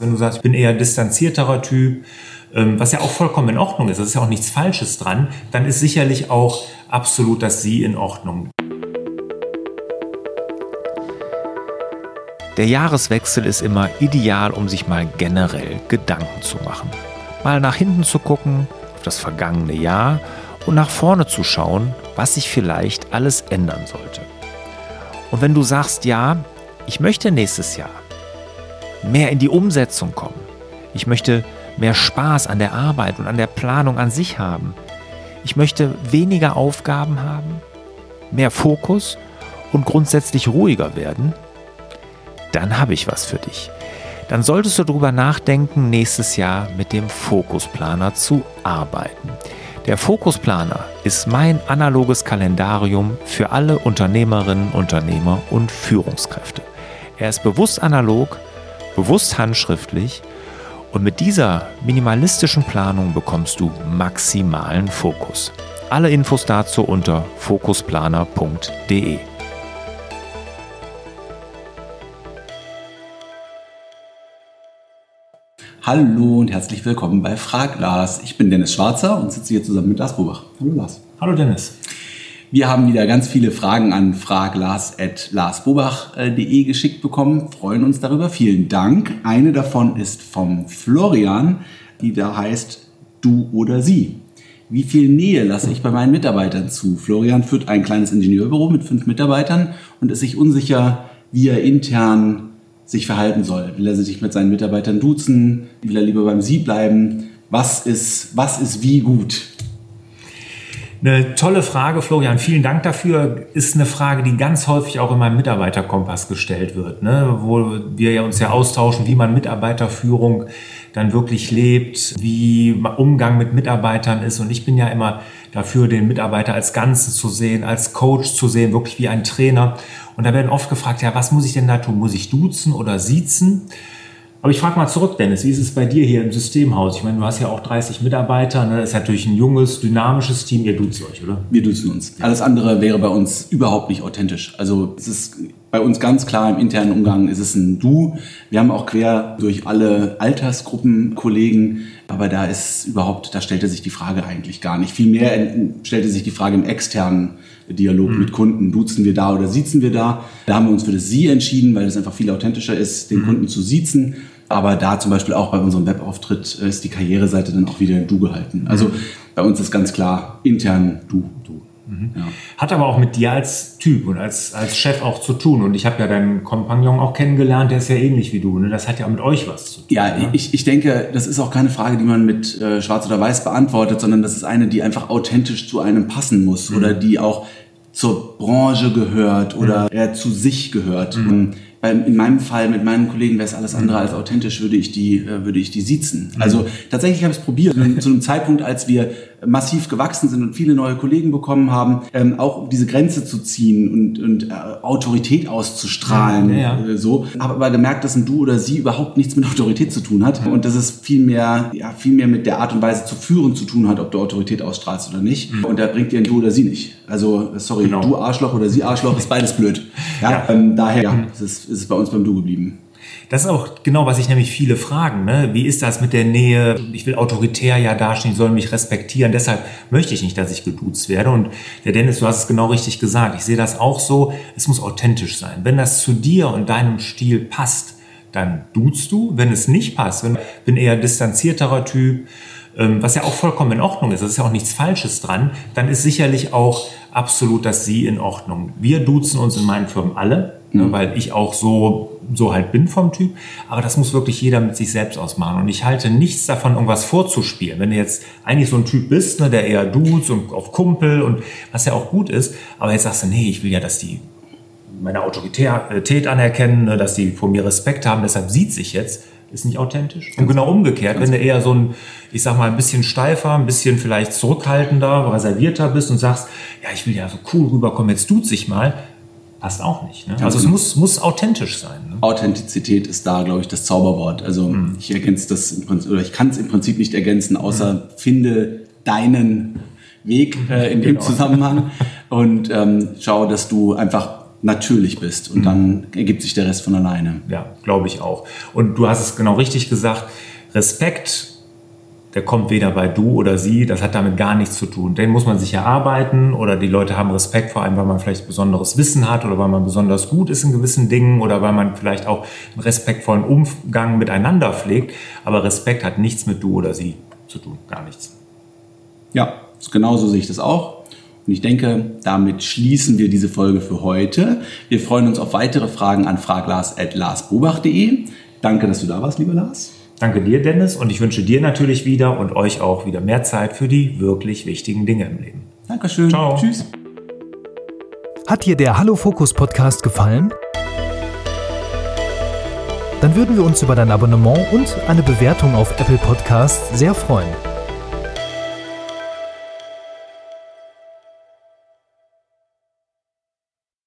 Wenn du sagst, ich bin eher distanzierterer Typ, ähm, was ja auch vollkommen in Ordnung ist, das ist ja auch nichts Falsches dran, dann ist sicherlich auch absolut das Sie in Ordnung. Der Jahreswechsel ist immer ideal, um sich mal generell Gedanken zu machen. Mal nach hinten zu gucken, auf das vergangene Jahr und nach vorne zu schauen, was sich vielleicht alles ändern sollte. Und wenn du sagst, ja, ich möchte nächstes Jahr mehr in die Umsetzung kommen. Ich möchte mehr Spaß an der Arbeit und an der Planung an sich haben. Ich möchte weniger Aufgaben haben, mehr Fokus und grundsätzlich ruhiger werden. Dann habe ich was für dich. Dann solltest du darüber nachdenken, nächstes Jahr mit dem Fokusplaner zu arbeiten. Der Fokusplaner ist mein analoges Kalendarium für alle Unternehmerinnen, Unternehmer und Führungskräfte. Er ist bewusst analog, bewusst handschriftlich und mit dieser minimalistischen Planung bekommst du maximalen Fokus. Alle Infos dazu unter fokusplaner.de. Hallo und herzlich willkommen bei Frag Lars. Ich bin Dennis Schwarzer und sitze hier zusammen mit Lars Bobach. Hallo Lars. Hallo Dennis. Wir haben wieder ganz viele Fragen an fraglars.larsbobach.de geschickt bekommen. Freuen uns darüber. Vielen Dank. Eine davon ist vom Florian, die da heißt Du oder Sie. Wie viel Nähe lasse ich bei meinen Mitarbeitern zu? Florian führt ein kleines Ingenieurbüro mit fünf Mitarbeitern und ist sich unsicher, wie er intern sich verhalten soll. Will er sich mit seinen Mitarbeitern duzen? Will er lieber beim Sie bleiben? Was ist, was ist wie gut? Eine tolle Frage, Florian. Vielen Dank dafür. Ist eine Frage, die ganz häufig auch in meinem Mitarbeiterkompass gestellt wird, ne? wo wir ja uns ja austauschen, wie man Mitarbeiterführung dann wirklich lebt, wie Umgang mit Mitarbeitern ist. Und ich bin ja immer dafür, den Mitarbeiter als Ganzen zu sehen, als Coach zu sehen, wirklich wie ein Trainer. Und da werden oft gefragt, ja, was muss ich denn da tun? Muss ich duzen oder siezen? Aber ich frage mal zurück, Dennis, wie ist es bei dir hier im Systemhaus? Ich meine, du hast ja auch 30 Mitarbeiter, ne? das ist natürlich ein junges, dynamisches Team. Ihr duzt euch, oder? Wir duzen uns. Alles andere wäre bei uns überhaupt nicht authentisch. Also es ist bei uns ganz klar im internen Umgang ist es ein Du. Wir haben auch quer durch alle Altersgruppen Kollegen, aber da ist überhaupt, da stellte sich die Frage eigentlich gar nicht. Vielmehr stellte sich die Frage im externen Dialog mhm. mit Kunden. Duzen wir da oder siezen wir da? Da haben wir uns für das Sie entschieden, weil es einfach viel authentischer ist, den mhm. Kunden zu siezen. Aber da zum Beispiel auch bei unserem Webauftritt ist die Karriereseite dann auch wieder in Du gehalten. Also mhm. bei uns ist ganz klar intern Du. du. Mhm. Ja. Hat aber auch mit dir als Typ und als, als Chef auch zu tun. Und ich habe ja deinen Kompagnon auch kennengelernt, der ist ja ähnlich wie du. Ne? Das hat ja auch mit euch was zu tun. Ja, ne? ich, ich denke, das ist auch keine Frage, die man mit äh, Schwarz oder Weiß beantwortet, sondern das ist eine, die einfach authentisch zu einem passen muss mhm. oder die auch zur Branche gehört oder mhm. zu sich gehört. Mhm. In meinem Fall mit meinen Kollegen wäre es alles andere mhm. als authentisch, würde ich die, äh, würde ich die siezen. Mhm. Also tatsächlich habe ich es probiert. zu einem Zeitpunkt, als wir massiv gewachsen sind und viele neue Kollegen bekommen haben, ähm, auch diese Grenze zu ziehen und, und äh, Autorität auszustrahlen. Ja, ja. Äh, so. Habe aber gemerkt, dass ein Du oder Sie überhaupt nichts mit Autorität zu tun hat und dass es viel mehr, ja, viel mehr mit der Art und Weise zu führen zu tun hat, ob du Autorität ausstrahlst oder nicht. Mhm. Und da bringt dir ein Du oder Sie nicht. Also, sorry, genau. du Arschloch oder Sie Arschloch ist beides blöd. Ja, ja. Ähm, daher ja, mhm. ist, es, ist es bei uns beim Du geblieben. Das ist auch genau, was ich nämlich viele fragen. Ne? Wie ist das mit der Nähe? Ich will autoritär ja dastehen, ich soll mich respektieren. Deshalb möchte ich nicht, dass ich geduzt werde. Und der Dennis, du hast es genau richtig gesagt. Ich sehe das auch so. Es muss authentisch sein. Wenn das zu dir und deinem Stil passt, dann duzt du. Wenn es nicht passt, wenn ich bin eher distanzierterer Typ, ähm, was ja auch vollkommen in Ordnung ist, das ist ja auch nichts Falsches dran, dann ist sicherlich auch absolut das Sie in Ordnung. Wir duzen uns in meinen Firmen alle ne, mhm. weil ich auch so, so halt bin vom Typ. Aber das muss wirklich jeder mit sich selbst ausmachen. Und ich halte nichts davon, irgendwas vorzuspielen. Wenn du jetzt eigentlich so ein Typ bist, ne, der eher duzt und auf Kumpel und was ja auch gut ist, aber jetzt sagst du, nee, ich will ja, dass die meine Autorität anerkennen, ne, dass die vor mir Respekt haben, deshalb sieht sich jetzt, ist nicht authentisch. Und genau umgekehrt, wenn du eher so ein, ich sag mal, ein bisschen steifer, ein bisschen vielleicht zurückhaltender, reservierter bist und sagst, ja, ich will ja so cool rüberkommen, jetzt tut sich mal, passt auch nicht. Ne? Also es muss, muss authentisch sein. Ne? Authentizität ist da, glaube ich, das Zauberwort. Also mhm. ich ergänze das im Prinzip, oder ich kann es im Prinzip nicht ergänzen, außer mhm. finde deinen Weg äh, in dem genau. Zusammenhang und ähm, schau, dass du einfach natürlich bist. Und dann ergibt sich der Rest von alleine. Ja, glaube ich auch. Und du hast es genau richtig gesagt. Respekt, der kommt weder bei du oder sie, das hat damit gar nichts zu tun. Den muss man sich erarbeiten oder die Leute haben Respekt vor allem, weil man vielleicht besonderes Wissen hat oder weil man besonders gut ist in gewissen Dingen oder weil man vielleicht auch einen respektvollen Umgang miteinander pflegt. Aber Respekt hat nichts mit du oder sie zu tun, gar nichts. Ja, genauso sehe ich das auch. Und ich denke, damit schließen wir diese Folge für heute. Wir freuen uns auf weitere Fragen an fraglars.larsbobach.de. Danke, dass du da warst, lieber Lars. Danke dir, Dennis, und ich wünsche dir natürlich wieder und euch auch wieder mehr Zeit für die wirklich wichtigen Dinge im Leben. Dankeschön. Ciao. Tschüss. Hat dir der Hallo Fokus Podcast gefallen? Dann würden wir uns über dein Abonnement und eine Bewertung auf Apple Podcasts sehr freuen.